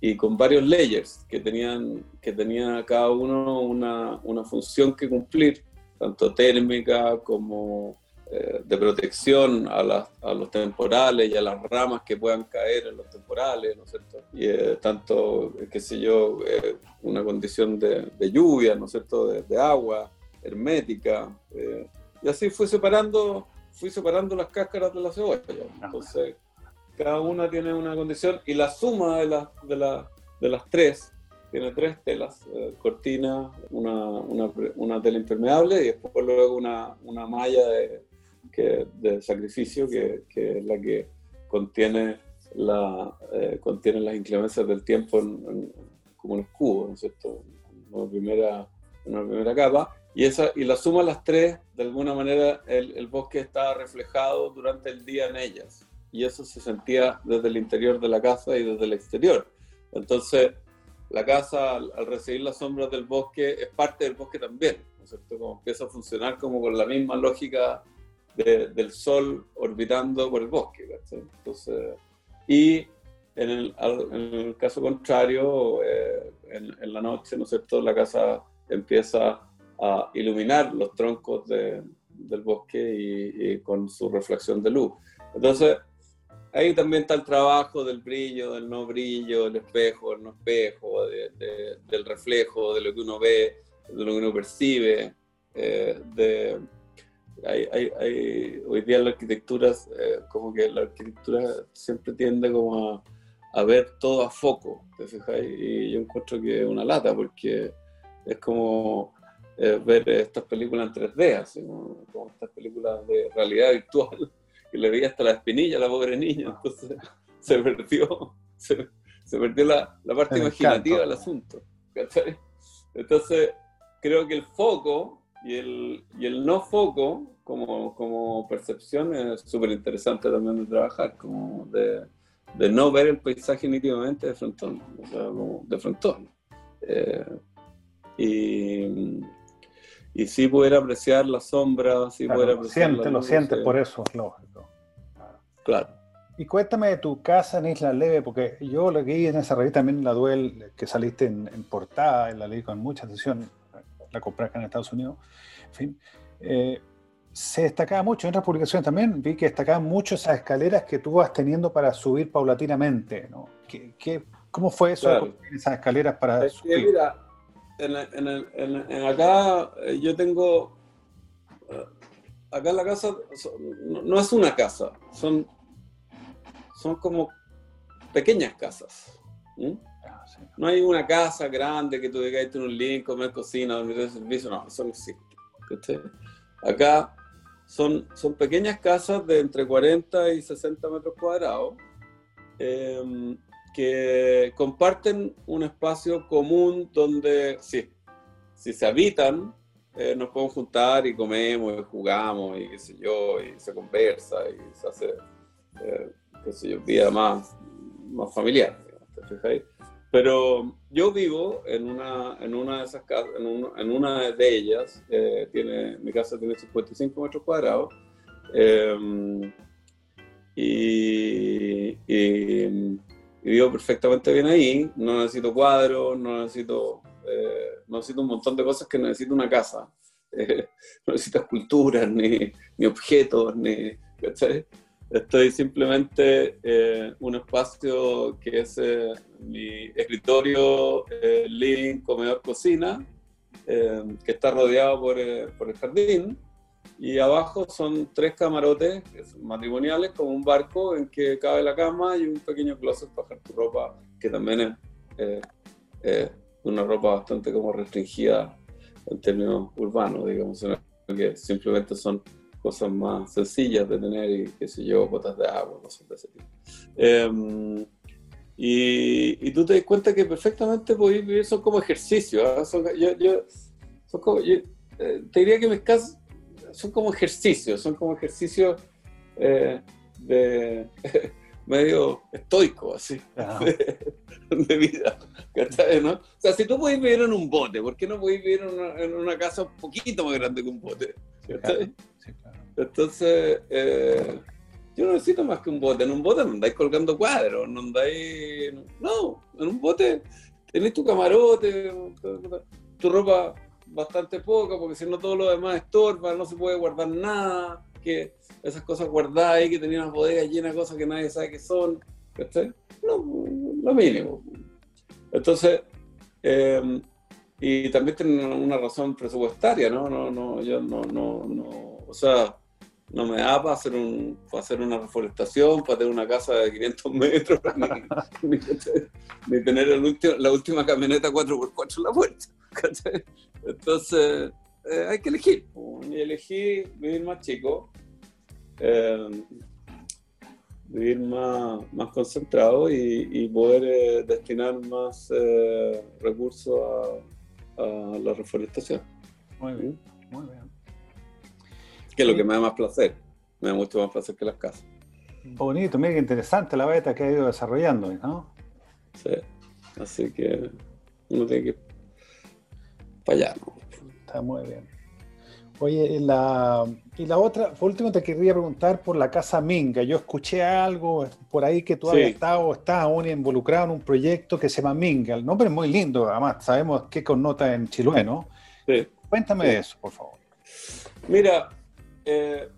y con varios layers que tenían que tenía cada uno una, una función que cumplir, tanto térmica como eh, de protección a, a, los temporales y a las ramas que puedan caer en los temporales, ¿no es cierto? Y eh, tanto, qué sé yo, eh, una condición de, de, lluvia, ¿no es cierto?, de, agua hermética. y así fui separando, fui separando las cáscaras de la cebolla. Entonces, cada una tiene una condición y la suma de, la, de, la, de las tres tiene tres telas, cortina, una, una, una, tela impermeable y después luego una, una malla de, que, de sacrificio, que, que, es la que contiene, la, eh, contiene las inclemencias del tiempo en, como en escudo, ¿no es cierto? Una primera, una primera capa. Y, esa, y la suma las tres, de alguna manera el, el bosque está reflejado durante el día en ellas. Y eso se sentía desde el interior de la casa y desde el exterior. Entonces, la casa, al, recibir las sombras del bosque, es parte del bosque también, ¿no es cierto? Como empieza a funcionar como con la misma lógica del Sol orbitando por el bosque. Entonces, y en el, caso contrario, eh, en, la noche, ¿no es cierto?, la casa empieza a iluminar los troncos de, del bosque y, con su reflexión de luz. Entonces, ahí también está el trabajo del brillo, del no brillo, del espejo, del no espejo, del reflejo, de lo que uno ve, de lo que uno percibe, eh, de hay, hay, hay, hoy día la arquitectura, eh, como que la arquitectura siempre tiende como a, a ver todo a foco, ¿te fijas? Y yo encuentro que es una lata, porque es como eh, ver estas películas en 3D, así, como, estas películas de realidad virtual, <laughs> que le veía hasta la espinilla a la pobre niña, entonces <laughs> se perdió, <laughs> se, se perdió la, la parte imaginativa del asunto, Entonces, creo que el foco y el, y el no foco como, como percepción es súper interesante también de trabajar, como de, de, no ver el paisaje nítidamente de frontón, o sea, como de frontón. Eh, y, y sí poder apreciar la sombra, sí poder apreciar siente, Lo sientes, por eso es lógico. Claro. Y cuéntame de tu casa en Isla Leve, porque yo lo vi en esa revista también, la Duel, que saliste en, en portada, la leí con mucha atención la compré acá en Estados Unidos. En fin, eh, se destacaba mucho, en otras publicaciones también vi que destacaban mucho esas escaleras que tú vas teniendo para subir paulatinamente. ¿no? ¿Qué, cómo fue eso, esas escaleras para subir? Mira, en, acá eh, yo tengo, eh, acá en la casa, no, es una casa, son, son como pequeñas casas. No hay una casa grande que tú digas, en un link, comer cocina, dormir de servicio, no, eso no existe. Acá son, son pequeñas casas de entre 40 y 60 metros cuadrados em, que comparten un espacio común donde, sí, si se habitan, eh, nos podemos juntar y comemos y jugamos y qué sé yo, y se conversa y se hace, eh, qué sé yo, vida más, más familiar. ¿te pero yo vivo en una, en una de esas casas, en, una de ellas, eh, tiene, mi casa tiene 55 metros cuadrados, em, y, vivo perfectamente bien ahí, no necesito cuadros, no necesito, eh, no necesito un montón de cosas que necesito una casa, <laughs> no necesito esculturas, ni, ni objetos, ni, ¿cachai? Estoy simplemente en eh, un espacio que es eh, mi escritorio, eh, living, comedor, cocina, que está rodeado por, por, el jardín. Y abajo son tres camarotes matrimoniales como un barco en que cabe la cama y un pequeño closet para dejar tu ropa, que también es una ropa bastante como restringida en términos urbanos, digamos, que simplemente son cosas más sencillas de tener y qué sé yo, botas de agua, cosas de ese tipo. Em, y, y, tú te das cuenta que perfectamente podéis vivir, son como ejercicios. ¿ah? Son, yo, yo, son como, yo, eh, te diría que mis casas son como ejercicios, son como ejercicios eh, de <laughs> medio estoico, así, <laughs> de, vida. ¿no? O sea, si tú puedes vivir en un bote, ¿por qué no puedes vivir en una, en una casa un poquito más grande que un bote? Entonces, eh, yo no necesito más que un bote. En un bote no andáis colgando cuadros, no andáis. No, en un bote tenés tu camarote, tu ropa bastante poca, porque si no todo lo demás estorba, no se puede guardar nada. que esas cosas guardadas ahí, que tenía unas bodegas llenas de cosas que nadie sabe qué son, ¿cachai? No, lo mínimo. Entonces, eh, y también tiene una razón presupuestaria, ¿no? No, no, yo no, no, no, o sea, no me da para hacer, un, hacer una reforestación, para tener una casa de 500 metros, <laughs> ni, tener la última camioneta 4x4 en la puerta. Entonces, eh, hay que elegir. Y elegí vivir más chico, eh, vivir más, más concentrado y, poder eh, destinar más recursos a, a, la reforestación. Muy bien, muy bien. Que es lo que me da más placer. Me da mucho más placer que las casas. Bonito, mira qué interesante la beta que ha ido desarrollando, ¿no? Sí, así que uno tiene que fallar. Está muy bien. Oye, la, y la otra, por último te quería preguntar por la Casa Minga. Yo escuché algo por ahí que tú habías estado, estás aún involucrado en un proyecto que se llama Minga. El nombre es muy lindo, además sabemos qué connota en Chiloé, ¿no? Sí. Cuéntame de eso, por favor. Mira, eh,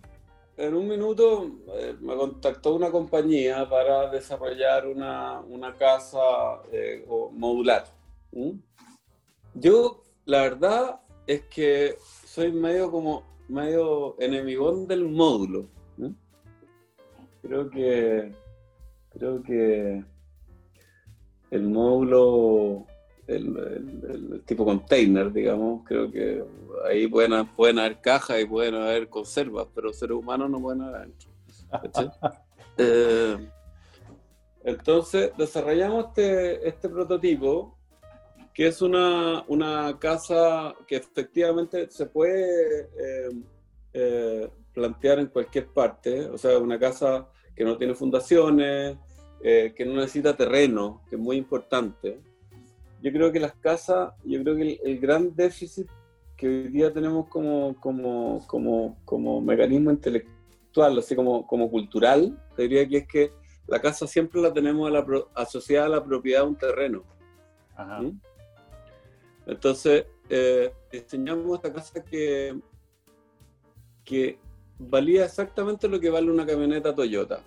en un minuto eh, me contactó una compañía para desarrollar una, una casa eh, modular. Yo, la verdad es que soy medio como medio enemigón del módulo. Creo que creo que el módulo el, tipo container, digamos, creo que ahí pueden, pueden haber cajas y pueden haber conservas, pero seres humanos no pueden haber adentro. <laughs> Eh, entonces, desarrollamos este, este prototipo, que es una, una casa que efectivamente se puede eh, eh, plantear en cualquier parte, o sea, una casa que no tiene fundaciones, que no necesita terreno, que es muy importante yo creo que las casas, yo creo que el, gran déficit que hoy día tenemos como, como, como, como mecanismo intelectual, así como, como cultural, te diría que es que la casa siempre la tenemos asociada a la propiedad de un terreno. ¿Mm? Entonces, eh, diseñamos esta casa que, que valía exactamente lo que vale una camioneta Toyota.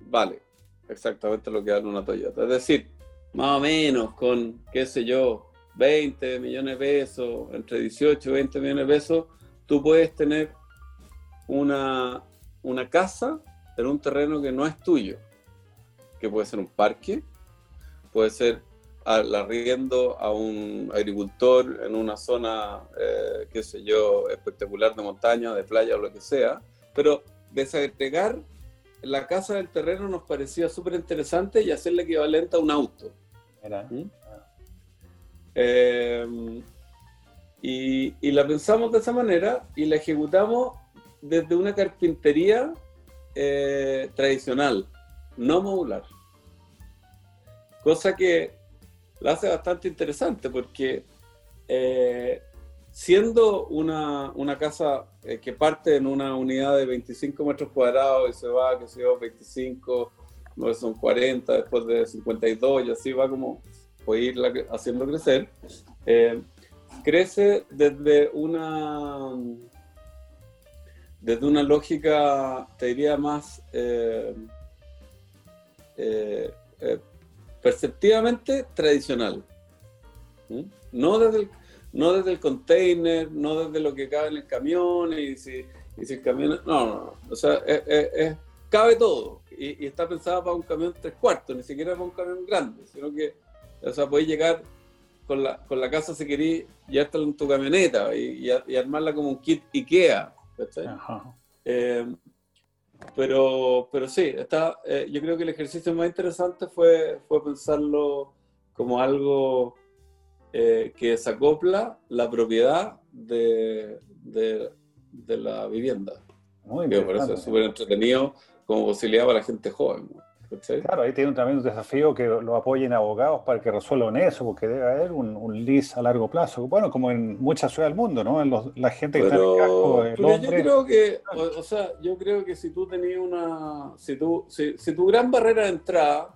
Vale, exactamente lo que vale una Toyota. Es decir, más o menos con, qué sé yo, 20 millones de pesos, entre 18 y 20 millones de pesos, tú puedes tener una, una casa en un terreno que no es tuyo, que puede ser un parque, puede ser al arriendo a un agricultor en una zona, eh, qué sé yo, espectacular de montaña, de playa o lo que sea, pero desagregar la casa del terreno nos parecía súper interesante y hacerle equivalente a un auto. ¿Mm? Eh, y, la pensamos de esa manera y la ejecutamos desde una carpintería eh, tradicional, no modular. Cosa que la hace bastante interesante porque eh, siendo una, casa que parte en una unidad de 25 metros cuadrados y se va, que se va 25 no son 40, después de 52 y así va como puede ir haciendo crecer. Eh, crece desde una desde una lógica, te diría más eh, eh, perceptivamente tradicional. No desde, el, no desde el container, no desde lo que cabe en el camión y si, y si el camión... No, no, no. O sea, cabe todo y, está pensada para un camión tres cuartos, ni siquiera para un camión grande, sino que, o sea, podéis llegar con la, con la casa si queréis, ya está en tu camioneta y, armarla como un kit IKEA. Eh, pero, pero sí, está, eh, yo creo que el ejercicio más interesante fue, fue pensarlo como algo eh, que desacopla la propiedad de, de, la vivienda. Muy eso es súper entretenido como posibilidad para la gente joven. Claro, ahí tiene también un desafío que lo apoyen abogados para que resuelvan eso, porque debe haber un, un lease a largo plazo. Bueno, como en muchas ciudades del mundo, ¿no? En la gente que está en el casco de Yo creo que, o, sea, yo creo que si tú tenías una, si tú, si, tu gran barrera de entrada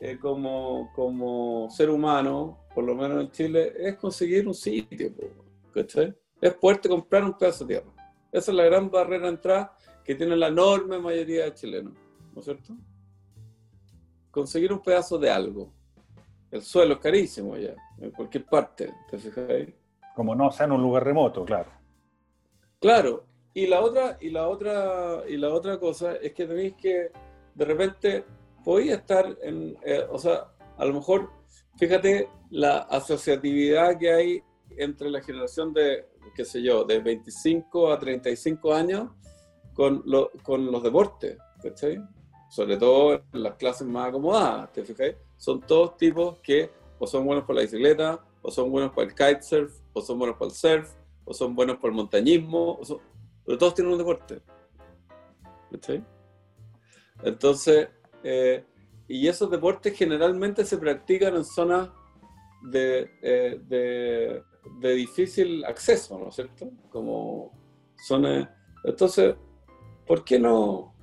eh, como, como ser humano, por lo menos en Chile, es conseguir un sitio, ¿cachai? Es poderte comprar un pedazo de tierra. esa es la gran barrera de entrada que tiene la enorme mayoría de chilenos, ¿no es cierto? Conseguir un pedazo de algo. El suelo es carísimo ya, en cualquier parte, ¿te fijas ahí? Como no sea en un lugar remoto, claro. Claro, y la otra, y la otra, y la otra cosa es que tenéis que, de repente, podéis estar en, eh, o sea, a lo mejor, fíjate la asociatividad que hay entre la generación de, qué sé yo, de 25 a 35 años con, con los deportes, ¿cachai? Sobre todo en las clases más acomodadas, ¿te fijas? Son todos tipos que o son buenos por la bicicleta, o son buenos para el kitesurf, o son buenos para el surf, o son buenos para el montañismo, pero todos tienen un deporte. ¿Cachai? Entonces, eh, y esos deportes generalmente se practican en zonas de, eh, de, de, difícil acceso, ¿no es cierto? Como zonas... Entonces, ¿por qué no?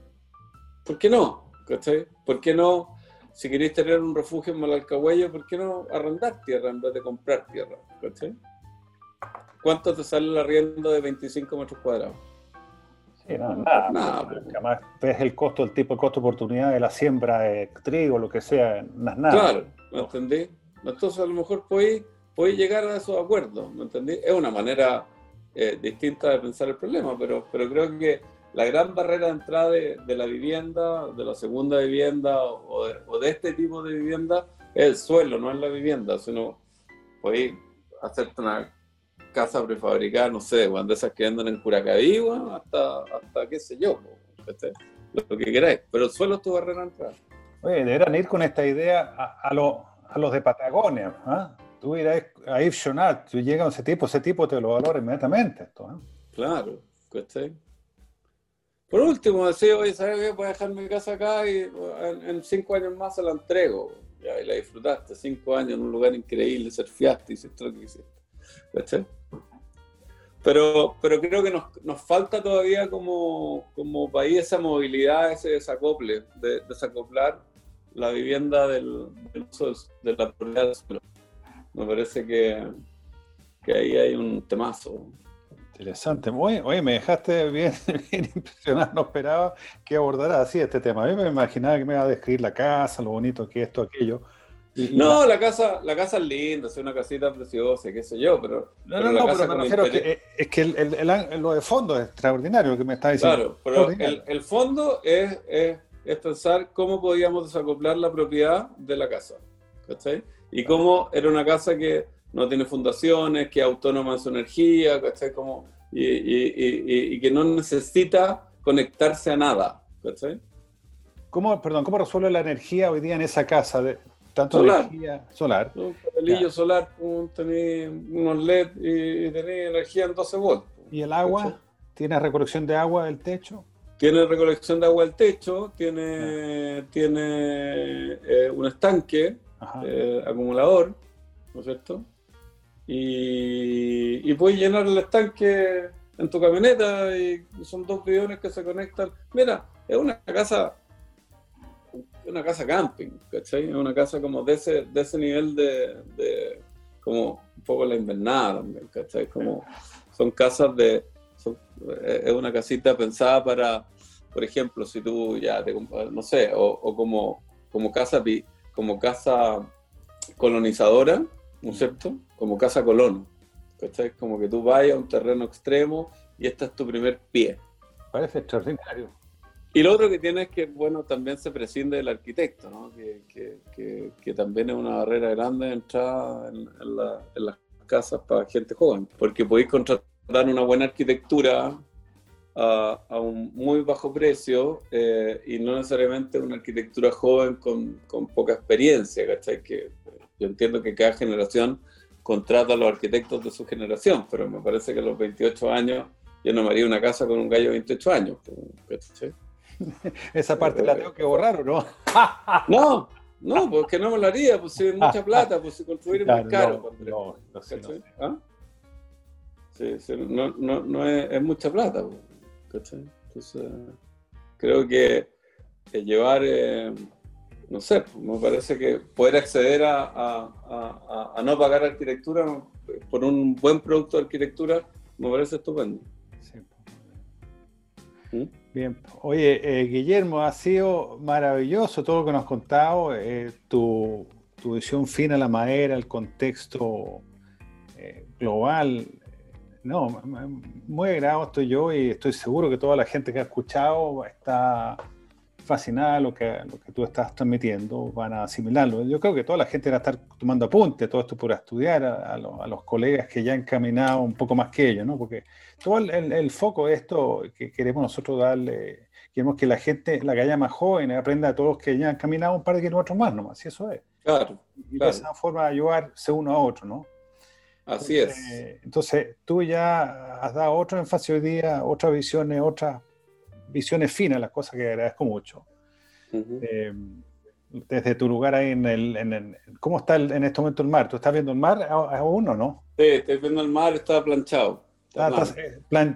¿Por qué no? ¿Cachai? ¿Por qué no? Si queréis tener un refugio en Malalcahuello, ¿por qué no arrendar tierra en vez de comprar tierra? ¿Cachai? ¿Cuánto te sale el arriendo de 25 metros cuadrados? Sí, no, nada. nada además, ves el costo, el tipo de costo de oportunidad de la siembra de trigo, lo que sea, no es nada. Claro, ¿me entendí? Entonces a lo mejor podéis, llegar a esos acuerdos, ¿me entendí? Es una manera eh, distinta de pensar el problema, pero, pero creo que la gran barrera de entrada de, la vivienda, de la segunda vivienda o de, este tipo de vivienda es el suelo, no es la vivienda, sino podéis hacerte una casa prefabricada, no sé, cuando esas que andan en Curacaví, hasta, hasta qué sé yo, lo que queráis, pero el suelo es tu barrera de entrada. Oye, deberán ir con esta idea a, a los de Patagonia, ¿ah? Tú irás a Yves tú llegas a ese tipo, ese tipo te lo valora inmediatamente. Esto, ¿eh? Claro, ¿cachai? Por último, decía, oye, ¿sabes qué? Voy a dejar mi casa acá y en, cinco años más se la entrego. Ya, y la disfrutaste, cinco años en un lugar increíble, surfeaste, hiciste lo que hiciste. Pero, pero creo que nos, nos falta todavía como, como, país esa movilidad, ese desacople, de, desacoplar la vivienda del, uso de la propiedad del suelo. Me parece que, que ahí hay un temazo. Interesante. oye, me dejaste bien, <laughs> bien, impresionado. No esperaba que abordara así este tema. A mí me imaginaba que me iba a describir la casa, lo bonito que esto, aquello. no, la... casa, la casa es linda, es una casita preciosa, qué sé yo, pero. No, no, no, pero me refiero que es que el, lo de fondo es extraordinario lo que me está diciendo. Claro, pero el, fondo es, es, es, pensar cómo podíamos desacoplar la propiedad de la casa. ¿Cachai? Y cómo era una casa que no tiene fundaciones, que es autónoma en su energía, ¿cachai? Como, y, y, y, que no necesita conectarse a nada, ¿cachai? ¿Cómo, perdón, ¿cómo resuelve la energía hoy día en esa casa? De, tanto solar. energía solar. Un panelillo solar, tenés unos LED y, tenés energía en 12 volts. ¿Y el agua? ¿Tiene recolección de agua del techo? Tiene recolección de agua del techo, tiene, tiene eh, un estanque eh, acumulador, ¿no es cierto? Y, puedes llenar el estanque en tu camioneta y son dos bidones que se conectan. Mira, es una casa, una casa camping, ¿cachai? Es una casa como de ese, de ese nivel de, como un poco la invernada ¿cachai? Como son casas de, es una casita pensada para, por ejemplo, si tú ya te no sé, o, como, como casa, como casa colonizadora, ¿no es cierto? Como casa colono. ¿Cachai? Como que tú vayas a un terreno extremo y este es tu primer pie. Parece extraordinario. Y lo otro que tiene es que, bueno, también se prescinde del arquitecto, ¿no? Que, que, que, también es una barrera grande de entrada en, las casas para gente joven, porque podéis contratar una buena arquitectura a, a un muy bajo precio eh, y no necesariamente una arquitectura joven con, con poca experiencia, ¿cachai? Que yo entiendo que cada generación contrata a los arquitectos de su generación, pero me parece que a los 28 años yo no me haría una casa con un gallo de 28 años. <laughs> Esa parte la tengo que borrar, ¿o no? <laughs> no, no, porque no me lo haría, pues si es mucha plata, pues si construir es muy caro. No, no, ¿Ah? Sí, no, no, no es, es, mucha plata. Pues, Entonces, creo que, que llevar... Eh, no sé, me parece que poder acceder a, no pagar arquitectura por un buen producto de arquitectura me parece estupendo. ¿Mm? Bien, oye, eh, Guillermo, ha sido maravilloso todo lo que nos has contado, eh, tu, tu, visión fina a la madera, el contexto eh, global. No, muy agradado estoy yo y estoy seguro que toda la gente que ha escuchado está fascinada lo que, lo que tú estás transmitiendo, van a asimilarlo. Yo creo que toda la gente va a estar tomando apunte, todo esto por estudiar a, los colegas que ya han caminado un poco más que ellos, ¿no? Porque todo el, foco de esto que queremos nosotros darle, queremos que la gente, la que haya más joven, aprenda a todos que ya han caminado un par de kilómetros más nomás, y eso es. Claro. Y de esa forma ayudarse uno a otro, ¿no? Así es. Entonces, tú ya has dado otro énfasis hoy día, otras visiones, otras visiones finas, las cosas que agradezco mucho. Eh, desde tu lugar ahí en el, ¿Cómo está en este momento el mar? ¿Tú estás viendo el mar aún o no? Sí, estoy viendo el mar, está planchado. Ah,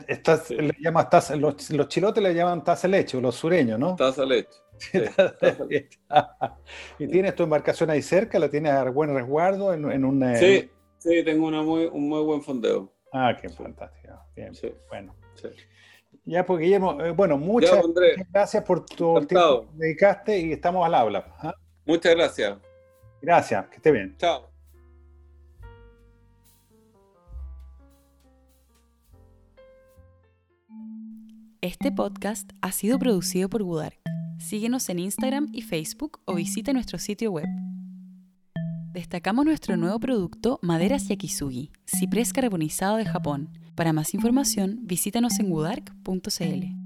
estás, le llamas los, los, chilotes le llaman taza leche, los sureños, ¿no? Taza leche. <laughs> <laughs> ¿Y tienes tu embarcación ahí cerca? ¿La tienes a buen resguardo en, en un...? Eh, sí, sí, tengo una muy, un muy buen fondeo. Ah, qué fantástico. Bien, bueno. Ya, pues Guillermo, eh, bueno, muchas, gracias por tu tiempo que dedicaste y estamos al habla. ¿ah? Muchas gracias. Gracias, que esté bien. Chao. Este podcast ha sido producido por Budark. Síguenos en Instagram y Facebook o visita nuestro sitio web. Destacamos nuestro nuevo producto Maderas Yakisugi, ciprés carbonizado de Japón. Para más información, visítanos en wudark.cl.